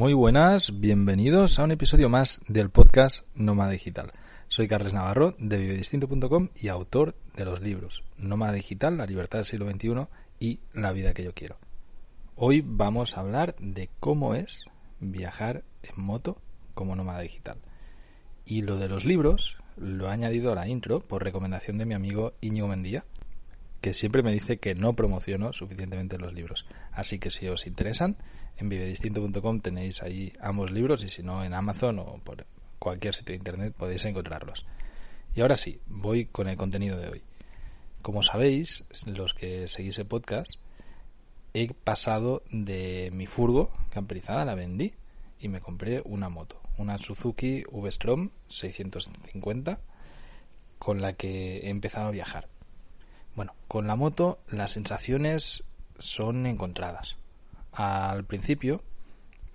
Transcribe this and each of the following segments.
Muy buenas, bienvenidos a un episodio más del podcast Nómada Digital. Soy Carles Navarro de vivedistinto.com y autor de los libros Nómada Digital, La libertad del siglo XXI y La vida que yo quiero. Hoy vamos a hablar de cómo es viajar en moto como nómada digital. Y lo de los libros lo he añadido a la intro por recomendación de mi amigo Íñigo Mendía, que siempre me dice que no promociono suficientemente los libros. Así que si os interesan, en vivedistinto.com tenéis ahí ambos libros y si no en Amazon o por cualquier sitio de internet podéis encontrarlos. Y ahora sí, voy con el contenido de hoy. Como sabéis, los que seguís el podcast, he pasado de mi furgo camperizada, la vendí y me compré una moto, una Suzuki V-Strom 650 con la que he empezado a viajar. Bueno, con la moto las sensaciones son encontradas. Al principio,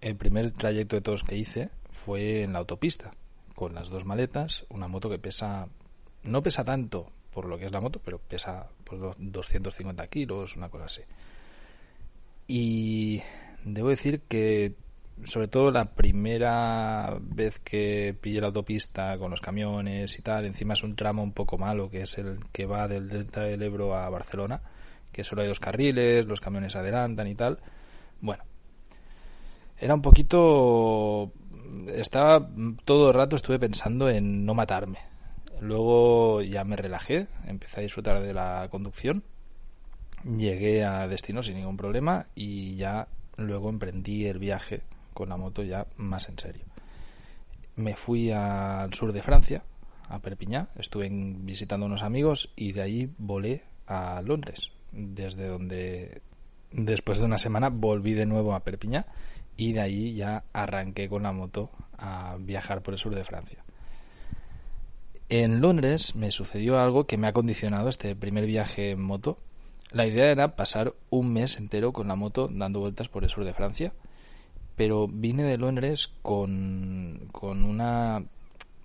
el primer trayecto de todos que hice fue en la autopista, con las dos maletas, una moto que pesa, no pesa tanto por lo que es la moto, pero pesa pues, 250 kilos, una cosa así. Y debo decir que sobre todo la primera vez que pillé la autopista con los camiones y tal, encima es un tramo un poco malo, que es el que va del Delta del Ebro a Barcelona, que solo hay dos carriles, los camiones adelantan y tal. Bueno, era un poquito... Estaba todo el rato, estuve pensando en no matarme. Luego ya me relajé, empecé a disfrutar de la conducción, llegué a destino sin ningún problema y ya luego emprendí el viaje con la moto ya más en serio. Me fui al sur de Francia, a Perpiñá, estuve visitando unos amigos y de ahí volé a Londres, desde donde después de una semana volví de nuevo a Perpiñá y de ahí ya arranqué con la moto a viajar por el sur de Francia. En Londres me sucedió algo que me ha condicionado este primer viaje en moto. La idea era pasar un mes entero con la moto dando vueltas por el sur de Francia pero vine de Londres con, con una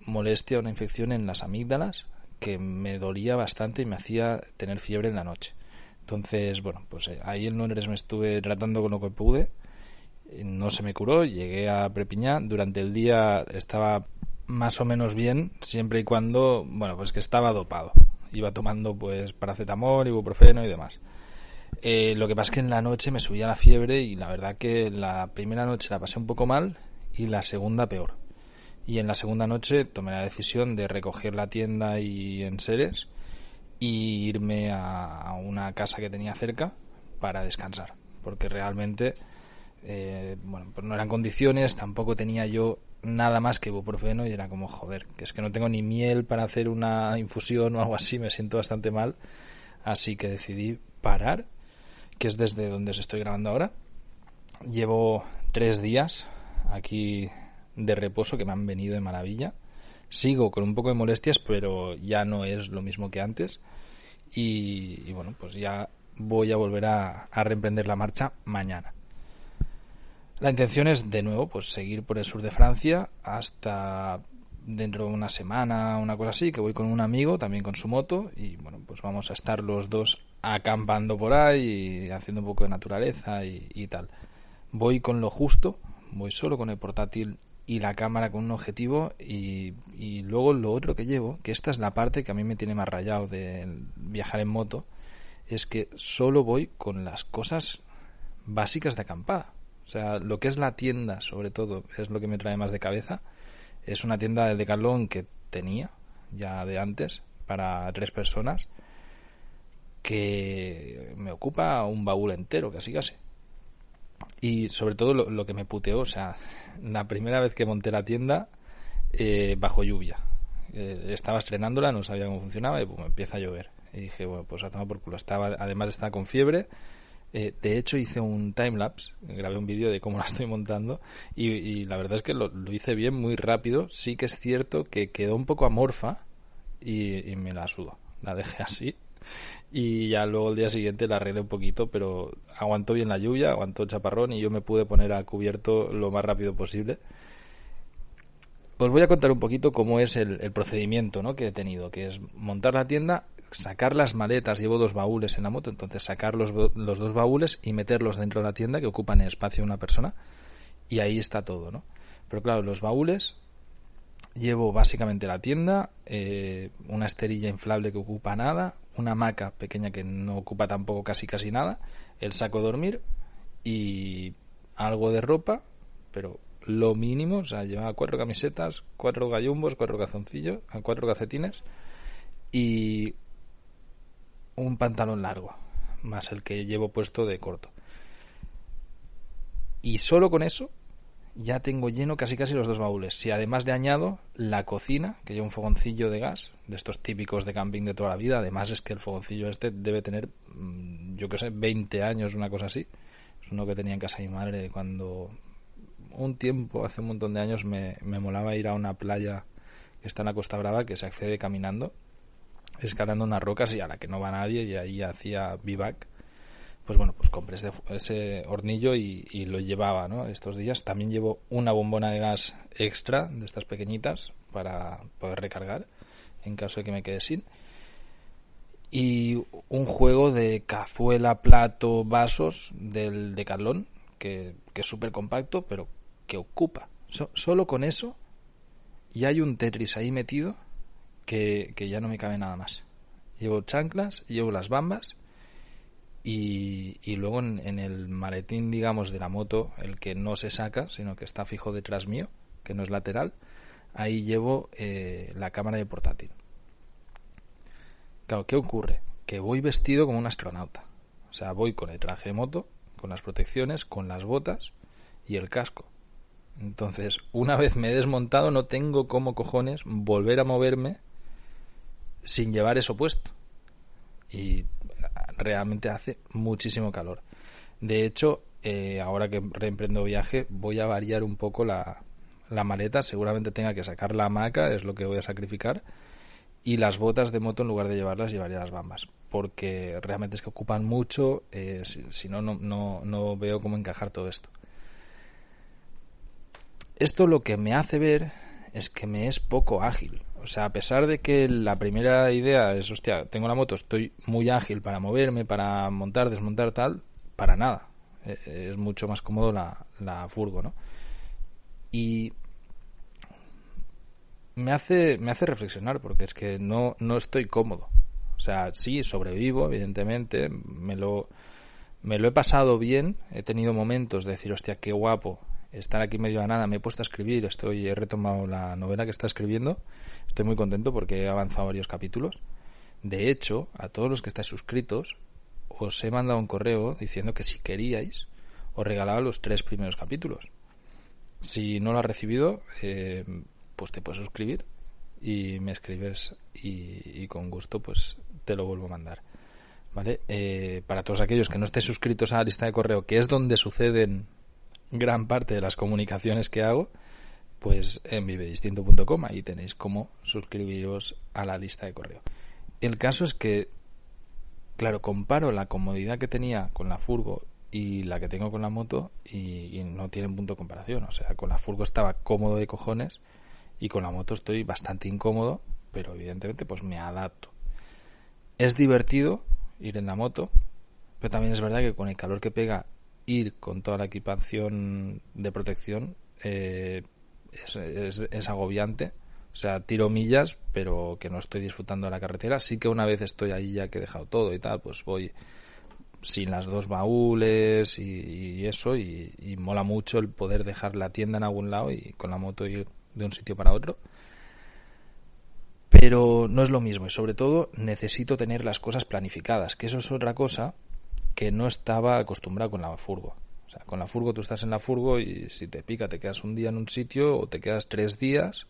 molestia, una infección en las amígdalas que me dolía bastante y me hacía tener fiebre en la noche. Entonces, bueno, pues eh, ahí en Londres me estuve tratando con lo que pude. No se me curó, llegué a Prepiñá. Durante el día estaba más o menos bien, siempre y cuando, bueno, pues que estaba dopado. Iba tomando pues paracetamol, ibuprofeno y demás. Eh, lo que pasa es que en la noche me subía la fiebre y la verdad que la primera noche la pasé un poco mal y la segunda peor. Y en la segunda noche tomé la decisión de recoger la tienda y en seres y irme a una casa que tenía cerca para descansar. Porque realmente, eh, bueno, pues no eran condiciones, tampoco tenía yo nada más que ibuprofeno y era como, joder, que es que no tengo ni miel para hacer una infusión o algo así, me siento bastante mal. Así que decidí parar que es desde donde os estoy grabando ahora. Llevo tres días aquí de reposo que me han venido de maravilla. Sigo con un poco de molestias, pero ya no es lo mismo que antes. Y, bueno, pues ya voy a volver a, reemprender la marcha mañana. La intención es de nuevo pues seguir por el sur de Francia hasta dentro de una semana, una cosa así, que voy con un amigo, también con su moto, y bueno, pues vamos a estar los dos acampando por ahí y haciendo un poco de naturaleza y, tal. Voy con lo justo, voy solo con el portátil y la cámara con un objetivo y, luego lo otro que llevo, que esta es la parte que a mí me tiene más rayado de viajar en moto, es que solo voy con las cosas básicas de acampada. O sea, lo que es la tienda, sobre todo, es lo que me trae más de cabeza es una tienda de Decathlon que tenía ya de antes para tres personas que me ocupa un baúl entero, casi casi. Y sobre todo lo, que me puteó, o sea, la primera vez que monté la tienda eh, bajo lluvia. Eh, estaba estrenándola, no sabía cómo funcionaba y pues, empieza a llover. Y dije, bueno, pues a tomar por culo. Estaba, además estaba con fiebre. Eh, de hecho, hice un timelapse, grabé un vídeo de cómo la estoy montando y, la verdad es que lo, hice bien, muy rápido. Sí que es cierto que quedó un poco amorfa y, y me la sudo. La dejé así y ya luego el día siguiente la arreglé un poquito, pero aguantó bien la lluvia, aguantó el chaparrón y yo me pude poner a cubierto lo más rápido posible. Os voy a contar un poquito cómo es el, procedimiento ¿no? que he tenido, que es montar la tienda, sacar las maletas, llevo dos baúles en la moto, entonces sacar los, los dos baúles y meterlos dentro de la tienda que ocupan el espacio de una persona y ahí está todo, ¿no? Pero claro, los baúles llevo básicamente la tienda, eh, una esterilla inflable que ocupa nada, una hamaca pequeña que no ocupa tampoco casi casi nada, el saco de dormir y algo de ropa, pero lo mínimo, o sea, llevaba cuatro camisetas, cuatro gallumbos, cuatro calzoncillos, cuatro calcetines y un pantalón largo, más el que llevo puesto de corto. Y solo con eso ya tengo lleno casi casi los dos baúles. Si además le añado la cocina, que lleva un fogoncillo de gas, de estos típicos de camping de toda la vida, además es que el fogoncillo este debe tener, mm, yo que sé, 20 años, una cosa así. Es uno que tenía en casa mi madre cuando un tiempo, hace un montón de años, me, me molaba ir a una playa que está en la Costa Brava, que se accede caminando, escalando unas rocas y a la que no va nadie, y ahí hacía vivac pues bueno, pues compré ese, hornillo y, lo llevaba, ¿no? Estos días también llevo una bombona de gas extra de estas pequeñitas para poder recargar en caso de que me quede sin. Y un juego de cazuela, plato, vasos del Decathlon, que, que es súper compacto, pero que ocupa. solo con eso y hay un Tetris ahí metido que, que ya no me cabe nada más. Llevo chanclas, llevo las bambas y, luego en, el maletín, digamos, de la moto, el que no se saca, sino que está fijo detrás mío, que no es lateral, ahí llevo eh, la cámara de portátil. Claro, ¿qué ocurre? Que voy vestido como un astronauta. O sea, voy con el traje de moto, con las protecciones, con las botas y el casco. Entonces, una vez me he desmontado, no tengo como cojones volver a moverme sin llevar eso puesto. Y realmente hace muchísimo calor. De hecho, eh, ahora que reemprendo viaje, voy a variar un poco la, la maleta. Seguramente tenga que sacar la hamaca, es lo que voy a sacrificar. Y las botas de moto, en lugar de llevarlas, llevaría las bambas. Porque realmente es que ocupan mucho. Eh, si, no, no, no veo cómo encajar todo esto. Esto lo que me hace ver es que me es poco ágil. O sea, a pesar de que la primera idea es, hostia, tengo la moto, estoy muy ágil para moverme, para montar, desmontar, tal, para nada. E, es mucho más cómodo la, la furgo, ¿no? Y me hace, me hace reflexionar porque es que no, no estoy cómodo. O sea, sí, sobrevivo, evidentemente, me lo, me lo he pasado bien, he tenido momentos de decir, hostia, qué guapo estar aquí medio a nada, me he puesto a escribir, estoy, he retomado la novela que está escribiendo, estoy muy contento porque he avanzado varios capítulos. De hecho, a todos los que estáis suscritos, os he mandado un correo diciendo que si queríais, os regalaba los tres primeros capítulos. Si no lo has recibido, eh, pues te puedes suscribir y me escribes y, con gusto pues te lo vuelvo a mandar. ¿Vale? Eh, para todos aquellos que no estéis suscritos a la lista de correo, que es donde suceden gran parte de las comunicaciones que hago, pues en vivedistinto.com, ahí tenéis cómo suscribiros a la lista de correo. El caso es que, claro, comparo la comodidad que tenía con la furgo y la que tengo con la moto y, no tienen punto de comparación. O sea, con la furgo estaba cómodo de cojones y con la moto estoy bastante incómodo, pero evidentemente pues me adapto. Es divertido ir en la moto, pero también es verdad que con el calor que pega ir con toda la equipación de protección eh, es, agobiante. O sea, tiro millas, pero que no estoy disfrutando de la carretera. Sí que una vez estoy ahí ya que he dejado todo y tal, pues voy sin las dos baúles y, eso. Y, y, mola mucho el poder dejar la tienda en algún lado y con la moto ir de un sitio para otro. Pero no es lo mismo y sobre todo necesito tener las cosas planificadas, que eso es otra cosa que no estaba acostumbrado con la furgo. O sea, con la furgo tú estás en la furgo y si te pica te quedas un día en un sitio o te quedas tres días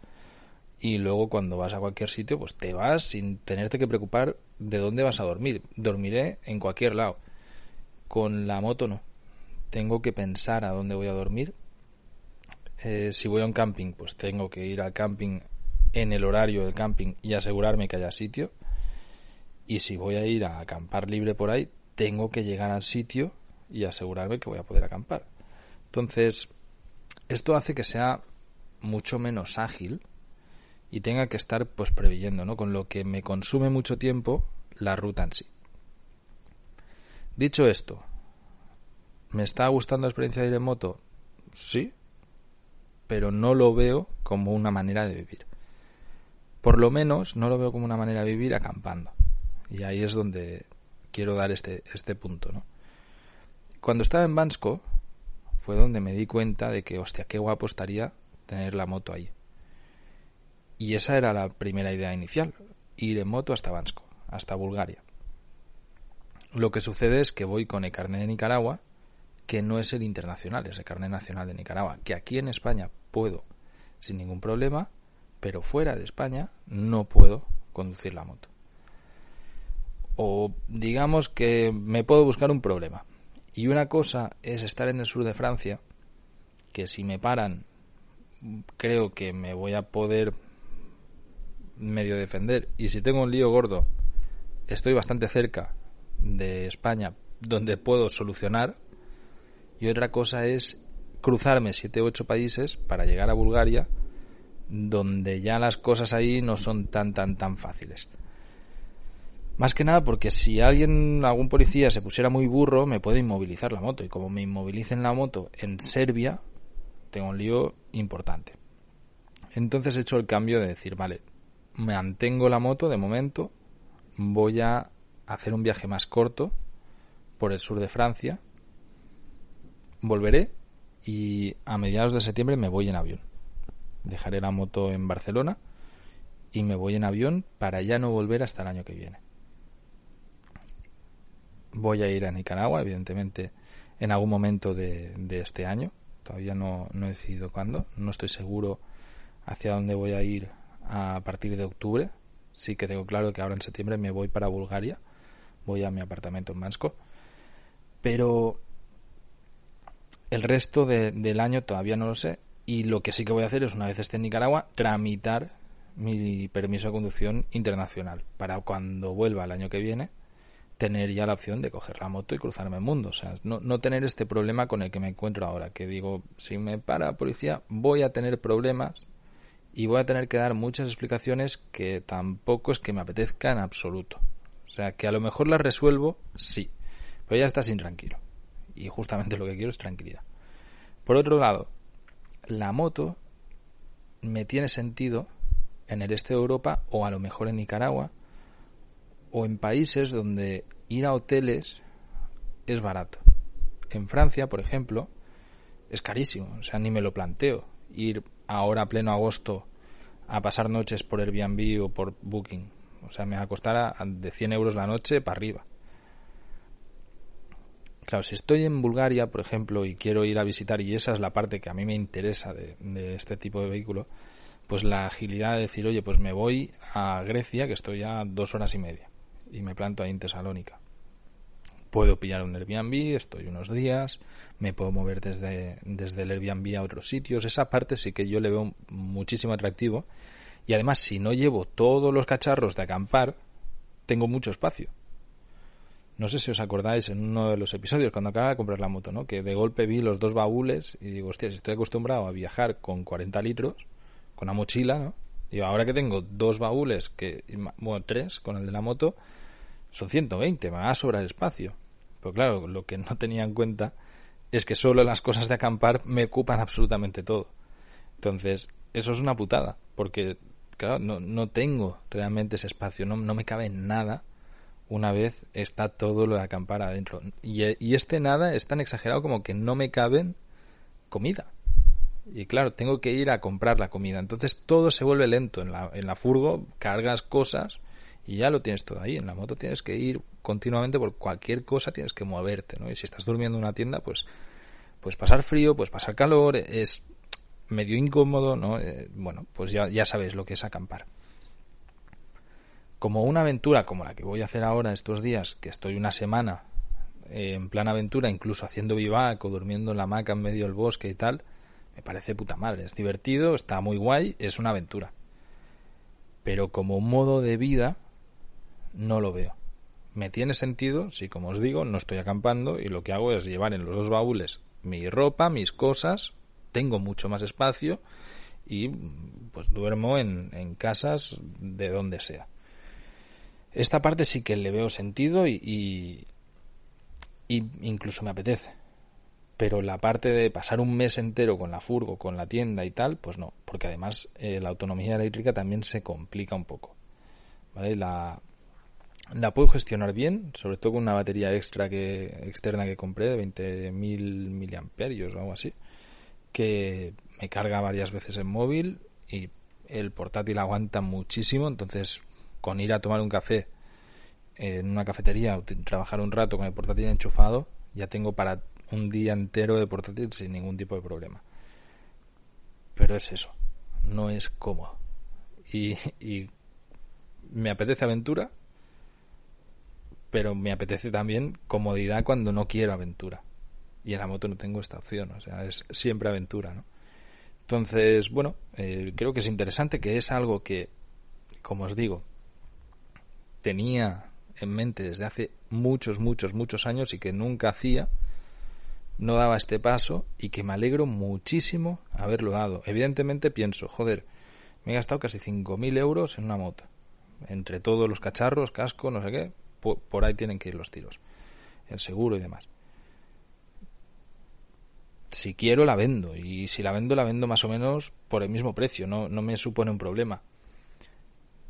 y luego cuando vas a cualquier sitio, pues te vas sin tenerte que preocupar de dónde vas a dormir. Dormiré en cualquier lado. Con la moto no. Tengo que pensar a dónde voy a dormir. Eh, si voy a un camping, pues tengo que ir al camping en el horario del camping y asegurarme que haya sitio. Y si voy a ir a acampar libre por ahí, tengo que llegar al sitio y asegurarme que voy a poder acampar. Entonces, esto hace que sea mucho menos ágil y tenga que estar pues preveyendo, ¿no? Con lo que me consume mucho tiempo la ruta en sí. Dicho esto, ¿me está gustando la experiencia de ir en moto? Sí, pero no lo veo como una manera de vivir. Por lo menos no lo veo como una manera de vivir acampando. Y ahí es donde quiero dar este, este punto, ¿no? Cuando estaba en Bansko fue donde me di cuenta de que, hostia, qué guapo estaría tener la moto ahí. Y esa era la primera idea inicial, ir en moto hasta Bansko, hasta Bulgaria. Lo que sucede es que voy con el carnet de Nicaragua, que no es el internacional, es el carnet nacional de Nicaragua, que aquí en España puedo sin ningún problema, pero fuera de España no puedo conducir la moto. O digamos que me puedo buscar un problema. Y una cosa es estar en el sur de Francia, que si me paran creo que me voy a poder medio defender y si tengo un lío gordo estoy bastante cerca de España donde puedo solucionar y otra cosa es cruzarme siete u ocho países para llegar a Bulgaria donde ya las cosas ahí no son tan tan tan fáciles. Más que nada porque si alguien, algún policía se pusiera muy burro, me puede inmovilizar la moto. Y como me inmovilicen la moto en Serbia, tengo un lío importante. Entonces he hecho el cambio de decir, vale, mantengo la moto de momento, voy a hacer un viaje más corto por el sur de Francia, volveré y a mediados de septiembre me voy en avión. Dejaré la moto en Barcelona y me voy en avión para ya no volver hasta el año que viene. Voy a ir a Nicaragua, evidentemente, en algún momento de, este año. Todavía no, he decidido cuándo. No estoy seguro hacia dónde voy a ir a partir de octubre. Sí que tengo claro que ahora en septiembre me voy para Bulgaria. Voy a mi apartamento en Mansko. Pero el resto del año todavía no lo sé. Y lo que sí que voy a hacer es, una vez esté en Nicaragua, tramitar mi permiso de conducción internacional para cuando vuelva el año que viene tener ya la opción de coger la moto y cruzarme el mundo. O sea, no, no tener este problema con el que me encuentro ahora, que digo, si me para la policía voy a tener problemas y voy a tener que dar muchas explicaciones que tampoco es que me apetezca en absoluto. O sea, que a lo mejor las resuelvo, sí, pero ya estás intranquilo. Y justamente lo que quiero es tranquilidad. Por otro lado, la moto me tiene sentido en el este de Europa o a lo mejor en Nicaragua o en países donde ir a hoteles es barato. En Francia, por ejemplo, es carísimo, o sea, ni me lo planteo ir ahora pleno agosto a pasar noches por Airbnb o por Booking. O sea, me va a costar de 100 euros la noche para arriba. Claro, si estoy en Bulgaria, por ejemplo, y quiero ir a visitar, y esa es la parte que a mí me interesa de, de este tipo de vehículo, pues la agilidad de decir, oye, pues me voy a Grecia, que estoy a dos horas y media, y me planto ahí en Tesalónica puedo pillar un Airbnb, estoy unos días, me puedo mover desde, desde el Airbnb a otros sitios. Esa parte sí que yo le veo muchísimo atractivo. Y además, si no llevo todos los cacharros de acampar, tengo mucho espacio. No sé si os acordáis en uno de los episodios cuando acaba de comprar la moto, ¿no? Que de golpe vi los dos baúles y digo, hostia, si estoy acostumbrado a viajar con 40 litros, con una mochila, ¿no? Digo, ahora que tengo dos baúles, que, bueno, tres con el de la moto, son 120, me va a sobrar espacio. Pero claro, lo que no tenía en cuenta es que solo las cosas de acampar me ocupan absolutamente todo. Entonces, eso es una putada, porque, claro, no, no tengo realmente ese espacio, no, no me cabe nada una vez está todo lo de acampar adentro. Y, y este nada es tan exagerado como que no me caben comida. Y claro, tengo que ir a comprar la comida. Entonces todo se vuelve lento. En la, en la furgo cargas cosas y ya lo tienes todo ahí. En la moto tienes que ir continuamente por cualquier cosa, tienes que moverte, ¿no? Y si estás durmiendo en una tienda, pues, pues pasar frío, pues pasar calor, es medio incómodo, ¿no? Eh, bueno, pues ya, ya lo que es acampar. Como una aventura como la que voy a hacer ahora estos días, que estoy una semana eh, en plan aventura, incluso haciendo vivac o durmiendo en la hamaca en medio del bosque y tal, me parece puta madre. Es divertido, está muy guay, es una aventura. Pero como modo de vida, no lo veo. Me tiene sentido si, como os digo, no estoy acampando y lo que hago es llevar en los dos baúles mi ropa, mis cosas, tengo mucho más espacio y pues duermo en, en casas de donde sea. Esta parte sí que le veo sentido y, y, incluso me apetece. Pero la parte de pasar un mes entero con la furgo, con la tienda y tal, pues no, porque además eh, la autonomía eléctrica también se complica un poco. ¿Vale? La, la puedo gestionar bien, sobre todo con una batería extra que externa que compré de 20.000 miliamperios o algo así, que me carga varias veces en móvil y el portátil aguanta muchísimo, entonces con ir a tomar un café en una cafetería o trabajar un rato con el portátil enchufado, ya tengo para un día entero de portátil sin ningún tipo de problema. Pero es eso, no es cómodo. Y, y me apetece aventura, pero me apetece también comodidad cuando no quiero aventura. Y en la moto no tengo esta opción, o sea, es siempre aventura, ¿no? Entonces, bueno, eh, creo que es interesante que es algo que, como os digo, tenía en mente desde hace muchos, muchos, muchos años y que nunca hacía, no daba este paso y que me alegro muchísimo haberlo dado. Evidentemente pienso, joder, me he gastado casi 5.000 euros en una moto. Entre todos los cacharros, casco, no sé qué, por, ahí tienen que ir los tiros. El seguro y demás. Si quiero la vendo y si la vendo la vendo más o menos por el mismo precio, no, no me supone un problema.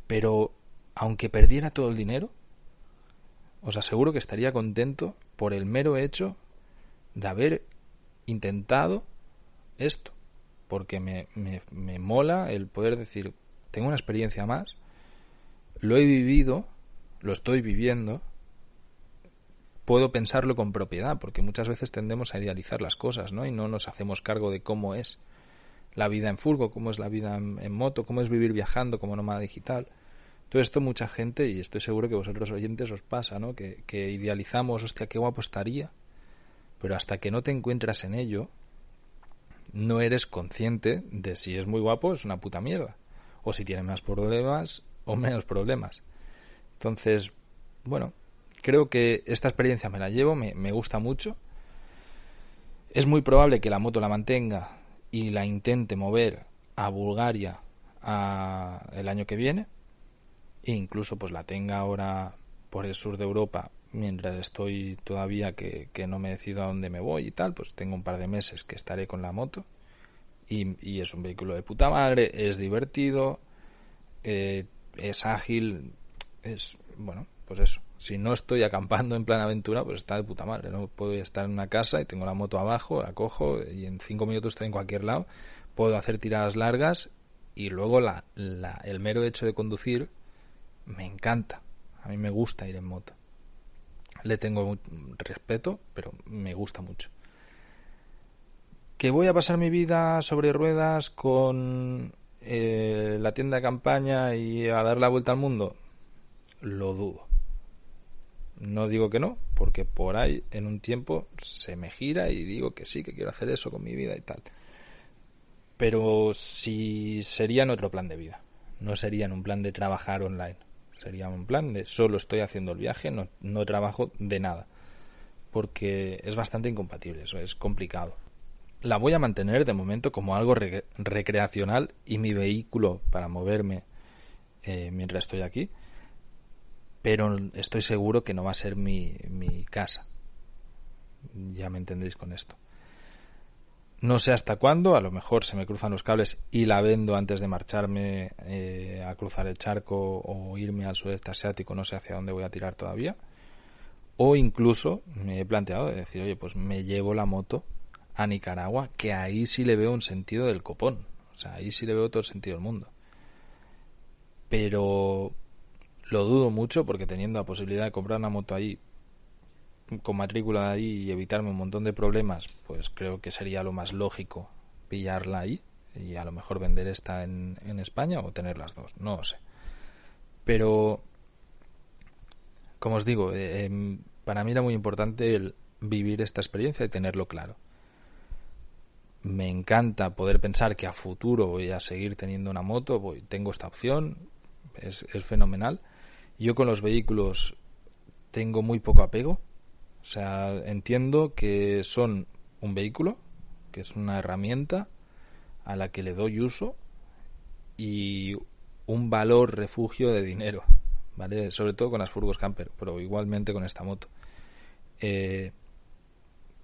Pero aunque perdiera todo el dinero, os aseguro que estaría contento por el mero hecho de haber intentado esto. Porque me, me, me mola el poder decir, tengo una experiencia más, lo he vivido lo estoy viviendo, puedo pensarlo con propiedad, porque muchas veces tendemos a idealizar las cosas, ¿no? Y no nos hacemos cargo de cómo es la vida en furgo, cómo es la vida en, moto, cómo es vivir viajando como nómada digital. Todo esto mucha gente, y estoy seguro que vosotros oyentes os pasa, ¿no? Que, que idealizamos, hostia, qué guapo estaría, pero hasta que no te encuentras en ello, no eres consciente de si es muy guapo, es una puta mierda, o si tiene más problemas o menos problemas. Entonces, bueno, creo que esta experiencia me la llevo, me, gusta mucho. Es muy probable que la moto la mantenga y la intente mover a Bulgaria el año que viene. E incluso pues la tenga ahora por el sur de Europa mientras estoy todavía que, no me decido a dónde me voy y tal, pues tengo un par de meses que estaré con la moto. Y, es un vehículo de puta madre, es divertido, eh, es ágil, es, bueno, pues eso. Si no estoy acampando en plan aventura, pues está de puta madre. No puedo estar en una casa y tengo la moto abajo, la cojo y en cinco minutos estoy en cualquier lado. Puedo hacer tiradas largas y luego la, la, el mero hecho de conducir me encanta. A mí me gusta ir en moto. Le tengo respeto, pero me gusta mucho. ¿Que voy a pasar mi vida sobre ruedas con eh, la tienda de campaña y a dar la vuelta al mundo? Lo dudo. No digo que no, porque por ahí en un tiempo se me gira y digo que sí, que quiero hacer eso con mi vida y tal. Pero si sería en otro plan de vida, no sería en un plan de trabajar online, sería un plan de solo estoy haciendo el viaje, no, trabajo de nada, porque es bastante incompatible, eso es complicado. La voy a mantener de momento como algo recreacional y mi vehículo para moverme eh, mientras estoy aquí pero estoy seguro que no va a ser mi, mi casa. Ya me entendéis con esto. No sé hasta cuándo, a lo mejor se me cruzan los cables y la vendo antes de marcharme eh, a cruzar el charco o irme al sudeste asiático, no sé hacia dónde voy a tirar todavía. O incluso me he planteado de decir, oye, pues me llevo la moto a Nicaragua, que ahí sí le veo un sentido del copón. O sea, ahí sí le veo todo el sentido del mundo. Pero lo dudo mucho porque teniendo la posibilidad de comprar una moto ahí con matrícula ahí y evitarme un montón de problemas, pues creo que sería lo más lógico pillarla ahí, y a lo mejor vender esta en, en España o tener las dos, no lo sé. Pero, como os digo, eh, em, para mí era muy importante el vivir esta experiencia y tenerlo claro. Me encanta poder pensar que a futuro voy a seguir teniendo una moto, voy, tengo esta opción, es, es fenomenal. Yo con los vehículos tengo muy poco apego, o sea, entiendo que son un vehículo, que es una herramienta a la que le doy uso y un valor refugio de dinero, ¿vale? Sobre todo con las furgos camper, pero igualmente con esta moto. Eh,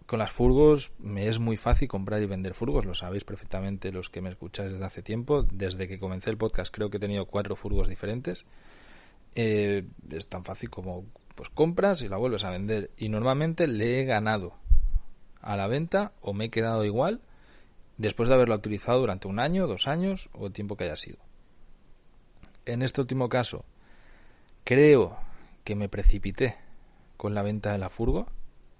con las furgos me es muy fácil comprar y vender furgos, lo sabéis perfectamente los que me escucháis desde hace tiempo. Desde que comencé el podcast creo que he tenido cuatro furgos diferentes. Eh, es tan fácil como pues compras y la vuelves a vender. Y normalmente le he ganado a la venta o me he quedado igual después de haberla utilizado durante un año, dos años o el tiempo que haya sido. En este último caso, creo que me precipité con la venta de la furgo,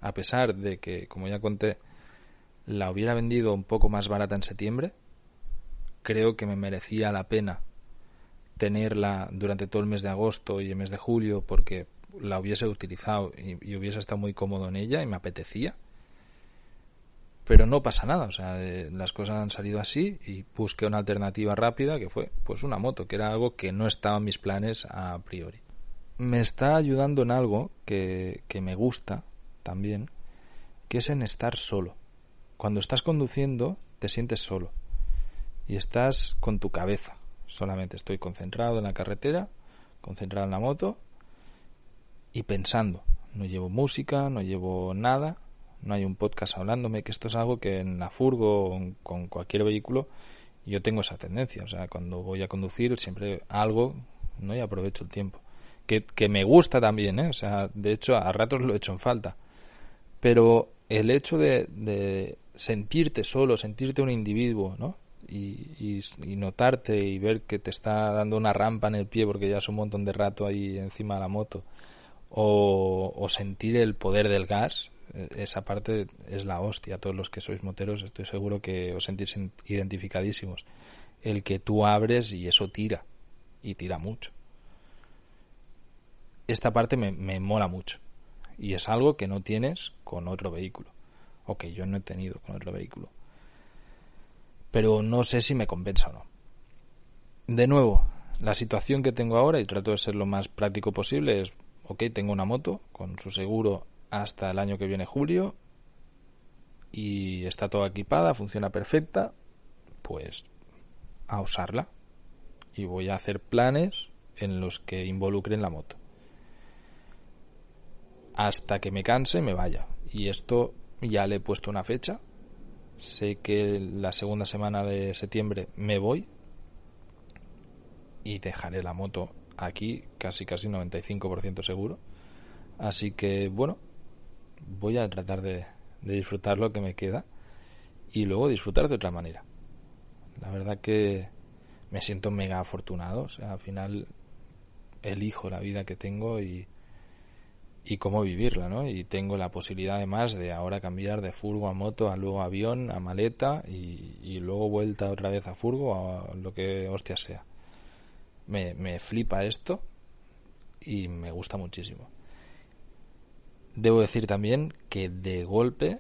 a pesar de que, como ya conté, la hubiera vendido un poco más barata en septiembre. Creo que me merecía la pena tenerla durante todo el mes de agosto y el mes de julio porque la hubiese utilizado y, hubiese estado muy cómodo en ella y me apetecía. Pero no pasa nada, o sea, eh, las cosas han salido así y busqué una alternativa rápida que fue pues una moto, que era algo que no estaba en mis planes a priori. Me está ayudando en algo que, que me gusta también, que es en estar solo. Cuando estás conduciendo te sientes solo y estás con tu cabeza. Solamente estoy concentrado en la carretera, concentrado en la moto y pensando. No llevo música, no llevo nada, no hay un podcast hablándome, que esto es algo que en la furgo o con cualquier vehículo yo tengo esa tendencia. O sea, cuando voy a conducir siempre algo, ¿no? Y aprovecho el tiempo. Que, que me gusta también, ¿eh? O sea, de hecho a ratos lo he hecho en falta. Pero el hecho de, de sentirte solo, sentirte un individuo, ¿no? Y, notarte y ver que te está dando una rampa en el pie porque ya es un montón de rato ahí encima de la moto o, sentir el poder del gas, eh, esa parte es la hostia. Todos los que sois moteros estoy seguro que os sentís identificadísimos. El que tú abres y eso tira, y tira mucho. Esta parte me, me mola mucho. Y es algo que no tienes con otro vehículo. O que yo no he tenido con otro vehículo. Pero no sé si me compensa o no. De nuevo, la situación que tengo ahora, y trato de ser lo más práctico posible, es ok, tengo una moto con su seguro hasta el año que viene julio y está toda equipada, funciona perfecta, pues a usarla y voy a hacer planes en los que involucren la moto. Hasta que me canse me vaya. Y esto ya le he puesto una fecha. Sé que la segunda semana de septiembre me voy y dejaré la moto aquí casi casi 95% seguro. Así que bueno, voy a tratar de, disfrutar lo que me queda y luego disfrutar de otra manera. La verdad que me siento mega afortunado, o sea, al final elijo la vida que tengo y, y cómo vivirla, ¿no? Y tengo la posibilidad además de ahora cambiar de furgo a moto, a luego avión, a maleta y, y luego vuelta otra vez a furgo, a lo que hostia sea me, me flipa esto y me gusta muchísimo. Debo decir también que de golpe,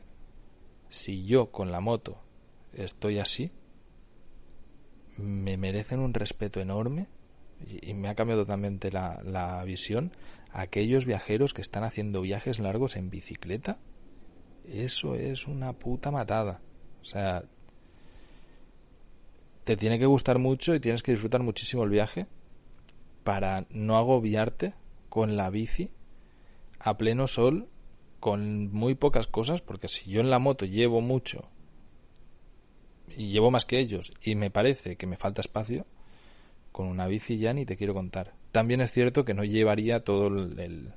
si yo con la moto estoy así, me merecen un respeto enorme y, me ha cambiado totalmente la, la visión aquellos viajeros que están haciendo viajes largos en bicicleta. Eso es una puta matada. O sea, te tiene que gustar mucho y tienes que disfrutar muchísimo el viaje para no agobiarte con la bici a pleno sol con muy pocas cosas, porque si yo en la moto llevo mucho y llevo más que ellos y me parece que me falta espacio, con una bici ya ni te quiero contar. También es cierto que no llevaría todo el,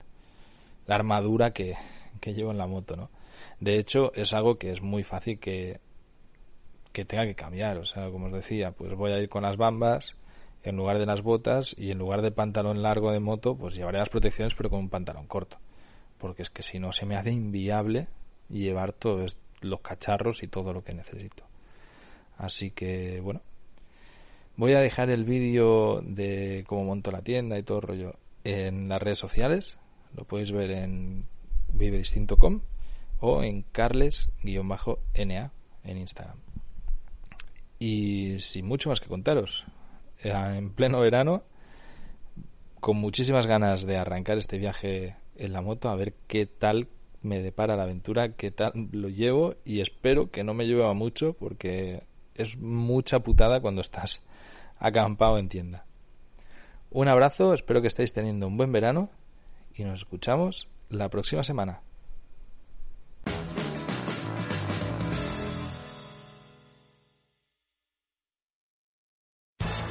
la armadura que, que llevo en la moto, ¿no? De hecho, es algo que es muy fácil que, que tenga que cambiar. O sea, como os decía, pues voy a ir con las bambas, en lugar de las botas y en lugar de pantalón largo de moto, pues llevaré las protecciones pero con un pantalón corto. Porque es que si no se me hace inviable llevar todos los cacharros y todo lo que necesito. Así que, bueno, voy a dejar el vídeo de cómo monto la tienda y todo el rollo en las redes sociales. Lo podéis ver en vivedistinto.com o en carles-na en Instagram. Y sin mucho más que contaros, eh, en pleno verano, con muchísimas ganas de arrancar este viaje en la moto, a ver qué tal me depara la aventura, qué tal lo llevo y espero que no me lleve a mucho porque es mucha putada cuando estás acampado en tienda. Un abrazo, espero que estéis teniendo un buen verano y nos escuchamos la próxima semana.